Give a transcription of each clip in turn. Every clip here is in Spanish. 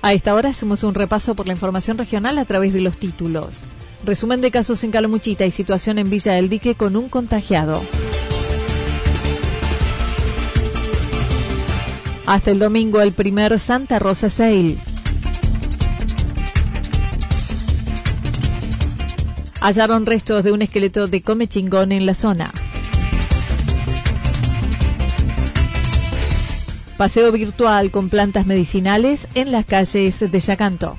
A esta hora hacemos un repaso por la información regional a través de los títulos. Resumen de casos en Calamuchita y situación en Villa del Dique con un contagiado. Hasta el domingo el primer Santa Rosa Sale. Hallaron restos de un esqueleto de come chingón en la zona. Paseo virtual con plantas medicinales en las calles de Yacanto.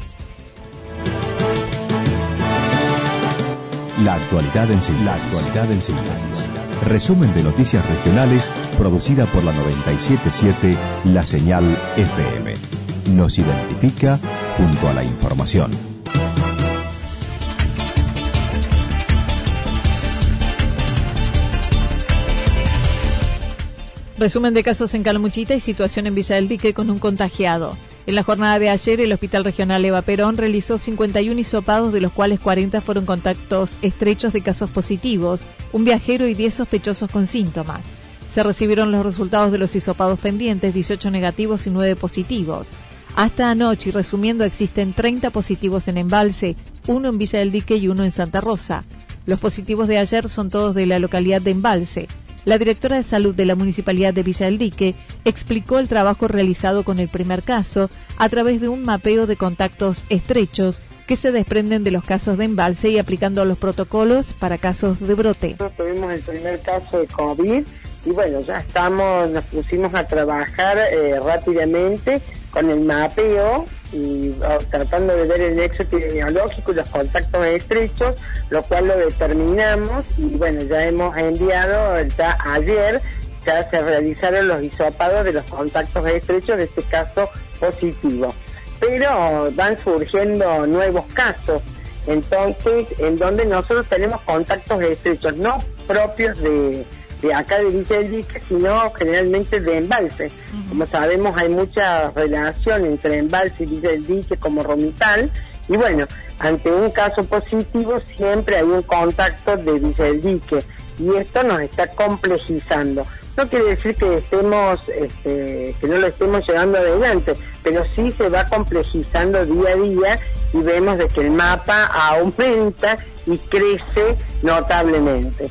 La actualidad en síntesis. Resumen de noticias regionales producida por la 977 La Señal FM. Nos identifica junto a la información. Resumen de casos en Calamuchita y situación en Villa del Dique con un contagiado. En la jornada de ayer, el Hospital Regional Eva Perón realizó 51 hisopados, de los cuales 40 fueron contactos estrechos de casos positivos, un viajero y 10 sospechosos con síntomas. Se recibieron los resultados de los hisopados pendientes, 18 negativos y 9 positivos. Hasta anoche, y resumiendo, existen 30 positivos en Embalse, uno en Villa del Dique y uno en Santa Rosa. Los positivos de ayer son todos de la localidad de Embalse. La directora de salud de la Municipalidad de Villa del Dique explicó el trabajo realizado con el primer caso a través de un mapeo de contactos estrechos que se desprenden de los casos de embalse y aplicando los protocolos para casos de brote. Tuvimos el primer caso de COVID y bueno, ya estamos, nos pusimos a trabajar eh, rápidamente con el mapeo y oh, tratando de ver el nexo epidemiológico y los contactos estrechos, lo cual lo determinamos y bueno, ya hemos enviado, ya ayer ya se realizaron los hisopados de los contactos estrechos de este caso positivo. Pero van surgiendo nuevos casos, entonces, en donde nosotros tenemos contactos estrechos, no propios de, de acá de Villa del Dique, sino generalmente de embalse. Como sabemos, hay mucha relación entre embalse y Villa del Dique como Romital. Y bueno, ante un caso positivo siempre hay un contacto de Villa del Dique. Y esto nos está complejizando. No quiere decir que estemos, este, que no lo estemos llevando adelante, pero sí se va complejizando día a día y vemos de que el mapa aumenta y crece notablemente.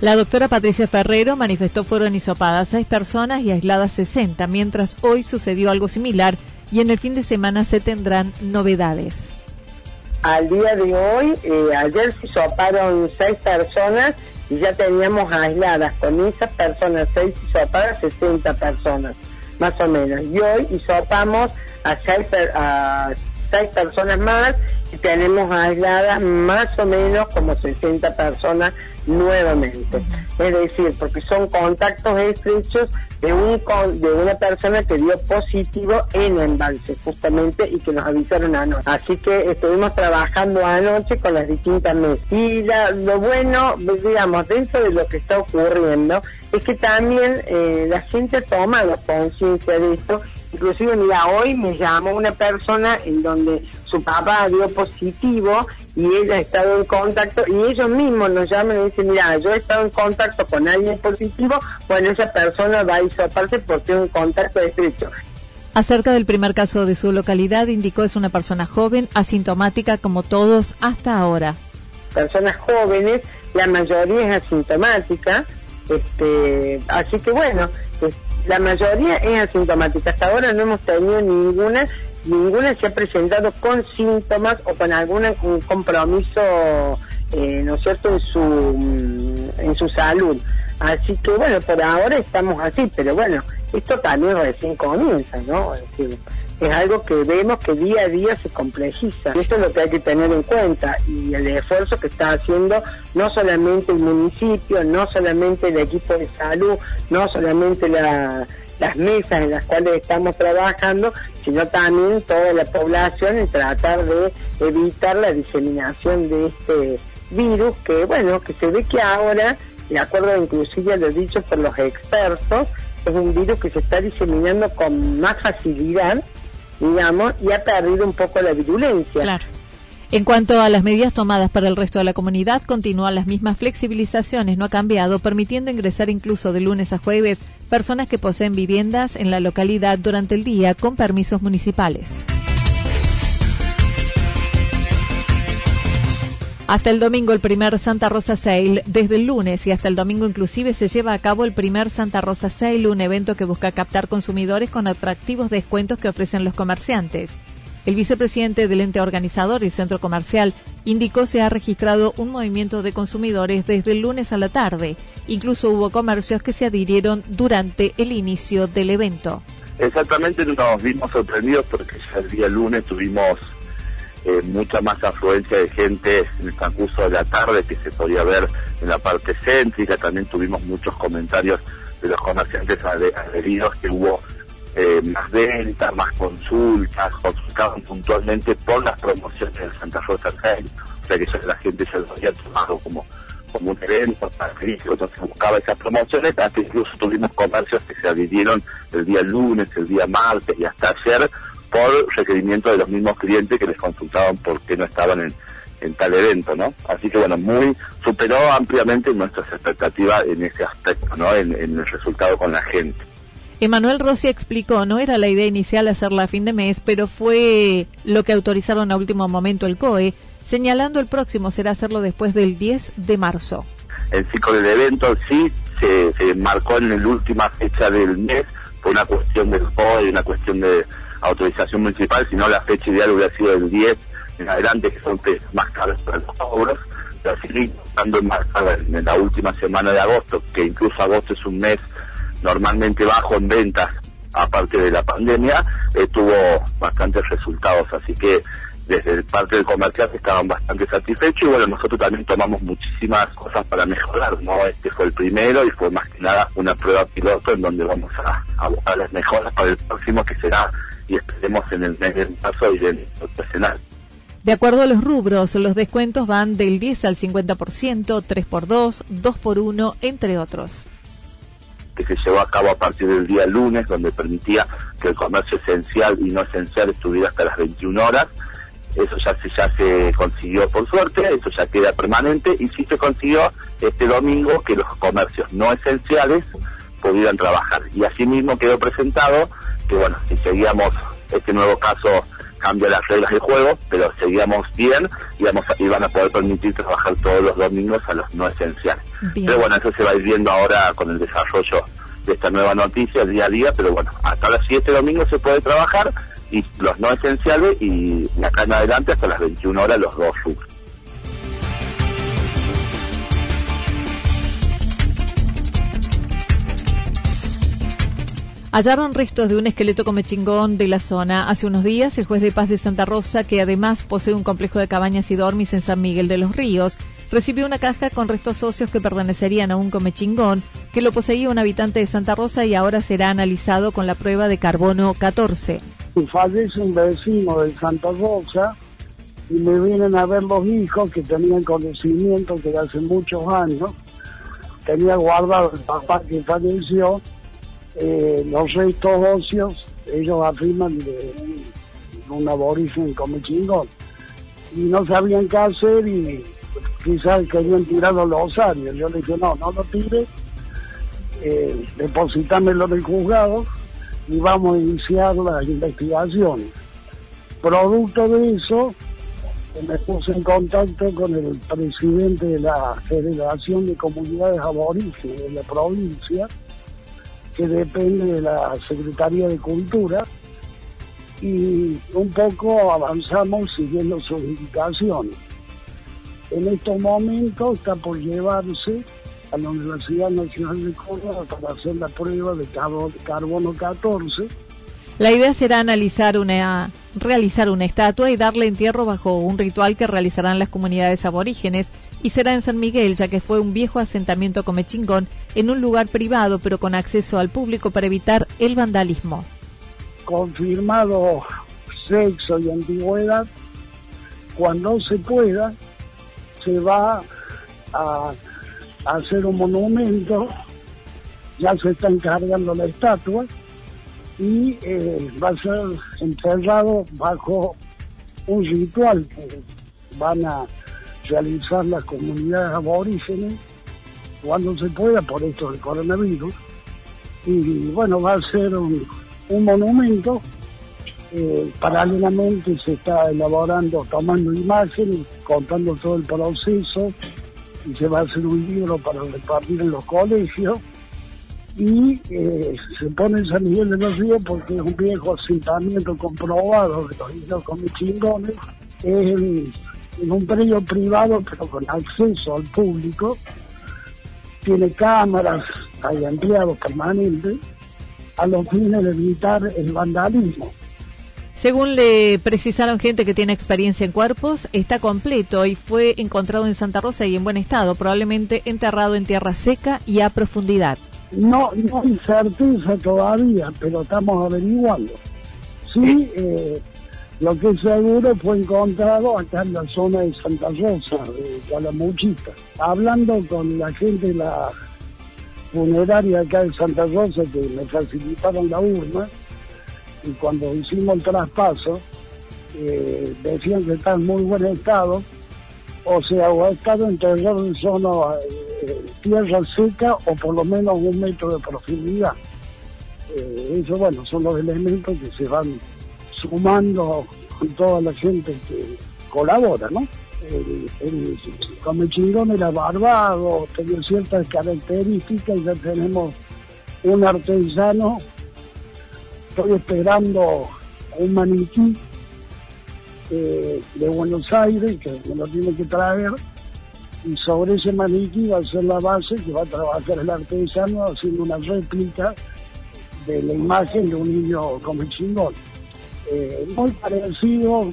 La doctora Patricia Ferrero manifestó fueron hisopadas seis personas y aisladas 60, mientras hoy sucedió algo similar y en el fin de semana se tendrán novedades. Al día de hoy, eh, ayer se hisoparon seis personas y ya teníamos aisladas con esas personas, seis hisopadas, 60 personas, más o menos. Y hoy hisopamos a seis, a seis personas más y tenemos aisladas más o menos como 60 personas nuevamente. Es decir, porque son contactos estrechos de, un, de una persona que dio positivo en embalse, justamente, y que nos avisaron anoche. Así que estuvimos trabajando anoche con las distintas mesas. Y lo bueno, digamos, dentro de lo que está ocurriendo, es que también eh, la gente ha tomado conciencia de esto. Inclusive, mira, hoy me llamó una persona en donde su papá dio positivo y ella ha estado en contacto y ellos mismos nos llaman y dicen, mira, yo he estado en contacto con alguien positivo, bueno, esa persona va a hisoparse porque es un contacto estrecho. Acerca del primer caso de su localidad, indicó es una persona joven, asintomática como todos hasta ahora. Personas jóvenes, la mayoría es asintomática, este, así que bueno, la mayoría es asintomática. Hasta ahora no hemos tenido ninguna, ninguna se ha presentado con síntomas o con algún compromiso, eh, ¿no es cierto?, en su, mm, en su salud. Así que bueno, por ahora estamos así, pero bueno, esto también recién comienza, ¿no? Es, decir, es algo que vemos que día a día se complejiza. Eso es lo que hay que tener en cuenta y el esfuerzo que está haciendo no solamente el municipio, no solamente el equipo de salud, no solamente las mesas en las cuales estamos trabajando, sino también toda la población en tratar de evitar la diseminación de este virus que, bueno, que se ve que ahora, de acuerdo inclusive a lo dicho por los expertos, es un virus que se está diseminando con más facilidad, digamos, y ha perdido un poco la virulencia. Claro. En cuanto a las medidas tomadas para el resto de la comunidad, continúan las mismas flexibilizaciones, no ha cambiado, permitiendo ingresar incluso de lunes a jueves personas que poseen viviendas en la localidad durante el día con permisos municipales. Hasta el domingo el primer Santa Rosa Sale. Desde el lunes y hasta el domingo inclusive se lleva a cabo el primer Santa Rosa Sale, un evento que busca captar consumidores con atractivos descuentos que ofrecen los comerciantes. El vicepresidente del ente organizador y centro comercial indicó se ha registrado un movimiento de consumidores desde el lunes a la tarde. Incluso hubo comercios que se adhirieron durante el inicio del evento. Exactamente nos vimos sorprendidos porque ya el día lunes tuvimos eh, mucha más afluencia de gente en el transcurso de la tarde que se podía ver en la parte céntrica. También tuvimos muchos comentarios de los comerciantes adheridos que hubo eh, más ventas, más consultas, consultaban puntualmente por las promociones del Santa Rosa Sale. O sea que ya la gente se lo había tomado como como un evento característico, entonces buscaba esas promociones, hasta incluso tuvimos comercios que se adhirieron el día lunes, el día martes y hasta ayer por requerimiento de los mismos clientes que les consultaban por qué no estaban en, tal evento, ¿no? Así que bueno, muy superó ampliamente nuestras expectativas en ese aspecto, ¿no? En, el resultado con la gente. Emanuel Rossi explicó, no era la idea inicial hacerla a fin de mes, pero fue lo que autorizaron a último momento el COE, señalando el próximo será hacerlo después del 10 de marzo. El ciclo del evento sí se, se marcó en la última fecha del mes, por una cuestión del COE, una cuestión de autorización municipal, sino la fecha ideal hubiera sido el 10 en adelante, que son más caros para los obras, así estando enmarcada en la última semana de agosto, que incluso agosto es un mes normalmente bajo en ventas, aparte de la pandemia, eh, tuvo bastantes resultados, así que desde el parte del comercial estaban bastante satisfechos y bueno, nosotros también tomamos muchísimas cosas para mejorar, ¿no? Este fue el primero y fue más que nada una prueba piloto en donde vamos a buscar las mejoras para el próximo que será y esperemos en el mes de marzo y del profesional. De acuerdo a los rubros, los descuentos van del 10 al 50%, 3x2, 2x1, entre otros. Que se llevó a cabo a partir del día lunes, donde permitía que el comercio esencial y no esencial estuviera hasta las 21 horas. Eso ya se, ya se consiguió por suerte, eso ya queda permanente y sí se consiguió este domingo que los comercios no esenciales pudieran trabajar. Y asimismo quedó presentado que bueno, si seguíamos este nuevo caso cambia las reglas del juego, pero seguíamos bien y, vamos a, van a poder permitir trabajar todos los domingos a los no esenciales. Pero bueno, eso se va a ir viendo ahora con el desarrollo de esta nueva noticia día a día, pero bueno, hasta las 7 domingos se puede trabajar y los no esenciales y acá en adelante hasta las 21 horas los dos rubros. Hallaron restos de un esqueleto comechingón de la zona. Hace unos días, el juez de paz de Santa Rosa, que además posee un complejo de cabañas y dormis en San Miguel de los Ríos, recibió una caja con restos socios que pertenecerían a un comechingón que lo poseía un habitante de Santa Rosa y ahora será analizado con la prueba de carbono 14. Fallece un vecino de Santa Rosa y me vienen a ver los hijos que tenían conocimiento que hace muchos años tenía guardado el papá que falleció eh, los restos óseos, ellos afirman de un aborigen como chingón. Y no sabían qué hacer y quizás querían tirar los osarios. Yo le dije, no, no lo tires, eh, depositámelo en el juzgado y vamos a iniciar las investigaciones. Producto de eso, me puse en contacto con el presidente de la Federación de Comunidades Aborígenes de la provincia, que depende de la Secretaría de Cultura, y un poco avanzamos siguiendo sus indicaciones. En estos momentos está por llevarse a la Universidad Nacional de Córdoba para hacer la prueba de carbono 14. La idea será analizar una, realizar una estatua y darle entierro bajo un ritual que realizarán las comunidades aborígenes y será en San Miguel, ya que fue un viejo asentamiento comechingón en un lugar privado pero con acceso al público para evitar el vandalismo. Confirmado sexo y antigüedad, cuando se pueda, se va a hacer un monumento, ya se está encargando la estatua y eh, va a ser enterrado bajo un ritual que van a realizar las comunidades aborígenes cuando se pueda por esto del coronavirus. Y bueno, va a ser un, monumento. Eh, paralelamente se está elaborando, tomando imágenes, contando todo el proceso y se va a hacer un libro para repartir en los colegios y eh, se pone en San Miguel de los Ríos porque es un viejo asentamiento comprobado de los indios con chingones, es en, un predio privado pero con acceso al público, tiene cámaras, hay empleados permanentes, a los fines de evitar el vandalismo. Según le precisaron gente que tiene experiencia en cuerpos, está completo y fue encontrado en Santa Rosa y en buen estado, probablemente enterrado en tierra seca y a profundidad. No, no hay certeza todavía, pero estamos averiguando. Sí, eh, lo que seguro fue encontrado acá en la zona de Santa Rosa, de Calamuchita. Hablando con la gente la funeraria acá de Santa Rosa, que me facilitaron la urna, y cuando hicimos el traspaso, eh, decían que está en muy buen estado, o sea, o ha estado enterrado en zona eh, tierra seca o por lo menos un metro de profundidad. Eh, eso, bueno, son los elementos que se van sumando con toda la gente que colabora, ¿no? El, el, el chingón era barbado, tenía ciertas características ya tenemos un artesano estoy esperando un maniquí eh, de Buenos Aires que me lo tiene que traer y sobre ese maniquí va a ser la base que va a trabajar el artesano haciendo una réplica de la imagen de un niño como el chingón. Eh, muy parecido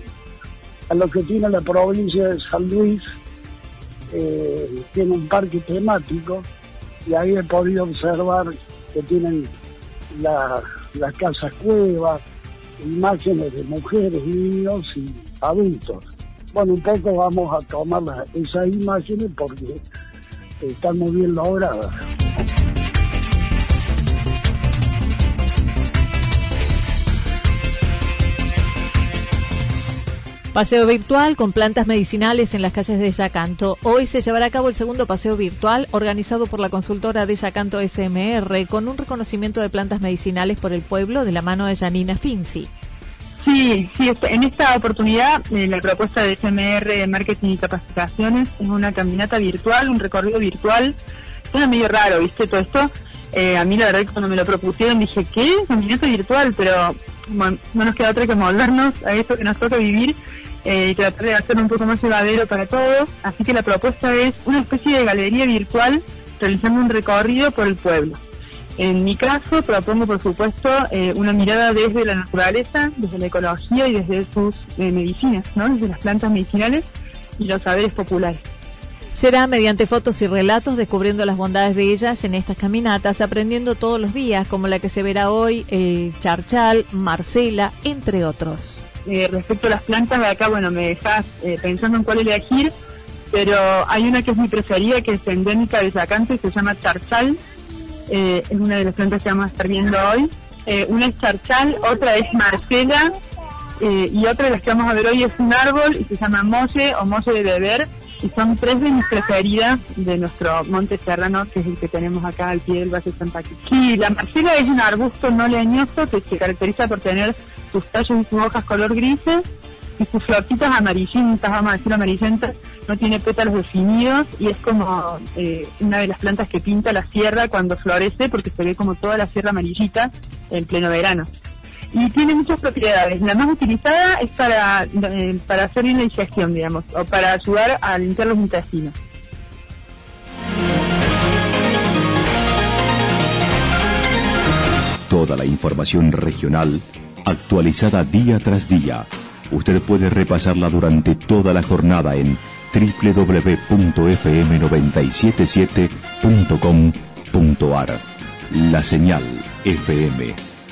a lo que tiene la provincia de San Luis, eh, tiene un parque temático y ahí he podido observar que tienen la las casas cuevas, imágenes de mujeres, niños y adultos. Bueno, un poco vamos a tomar esas imágenes porque están muy bien logradas. Paseo virtual con plantas medicinales en las calles de Yacanto. Hoy se llevará a cabo el segundo paseo virtual organizado por la consultora de Yacanto SMR con un reconocimiento de plantas medicinales por el pueblo de la mano de Janina Finzi. Sí, sí, en esta oportunidad eh, la propuesta de SMR Marketing y Capacitaciones es una caminata virtual, un recorrido virtual. Suena medio raro, ¿viste? Todo esto. Eh, a mí la verdad que cuando me lo propusieron dije, ¿qué? Caminata virtual, pero no nos queda otra que moldarnos a esto que nos toca vivir eh, tratar de hacerlo un poco más llevadero para todos. Así que la propuesta es una especie de galería virtual realizando un recorrido por el pueblo. En mi caso propongo, por supuesto, eh, una mirada desde la naturaleza, desde la ecología y desde sus eh, medicinas, ¿no? desde las plantas medicinales y los saberes populares. Será mediante fotos y relatos descubriendo las bondades de ellas en estas caminatas, aprendiendo todos los días, como la que se verá hoy, el charchal, Marcela, entre otros. Eh, respecto a las plantas, de acá, bueno, me dejas eh, pensando en cuál elegir, pero hay una que es mi preferida, que es endémica de Yacante, se llama charchal, eh, es una de las plantas que vamos a estar viendo hoy. una es charchal, otra es marcela, y otra de las que vamos a ver hoy es un árbol y se llama molle o molle de beber, y son tres de nuestras heridas de nuestro monte serrano, que es el que tenemos acá al pie del Valle de Santa Cruz. Sí, la marcela es un arbusto no leñoso que se caracteriza por tener sus tallos y sus hojas color grises y sus florcitas amarillentas, vamos a decir amarillentas, no tiene pétalos definidos y es como eh, una de las plantas que pinta la sierra cuando florece porque se ve como toda la sierra amarillita en pleno verano. Y tiene muchas propiedades. La más utilizada es para, eh, para hacer bien la digestión, digamos, o para ayudar a limpiar los intestinos. Toda la información regional actualizada día tras día Usted puede repasarla durante toda la jornada en www.fm977.com.ar. La señal FM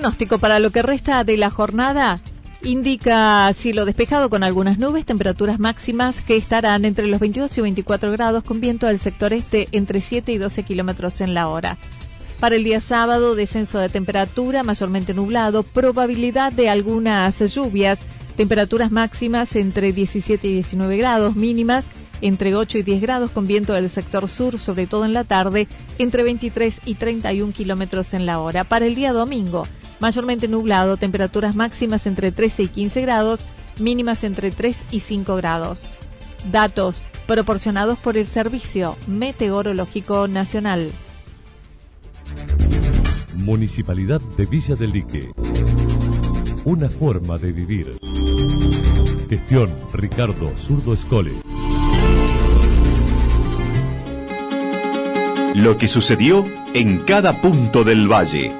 Pronóstico para lo que resta de la jornada indica cielo despejado con algunas nubes, temperaturas máximas que estarán entre los 22 y 24 grados con viento del sector este entre 7 y 12 kilómetros en la hora. Para el día sábado, descenso de temperatura mayormente nublado, probabilidad de algunas lluvias, temperaturas máximas entre 17 y 19 grados, mínimas entre 8 y 10 grados con viento del sector sur, sobre todo en la tarde, entre 23 y 31 kilómetros en la hora. Para el día domingo, mayormente nublado, temperaturas máximas entre 13 y 15 grados, mínimas entre 3 y 5 grados. Datos proporcionados por el Servicio Meteorológico Nacional. Municipalidad de Villa del Lique. Una forma de vivir. Gestión Ricardo Zurdo Escole. Lo que sucedió en cada punto del valle.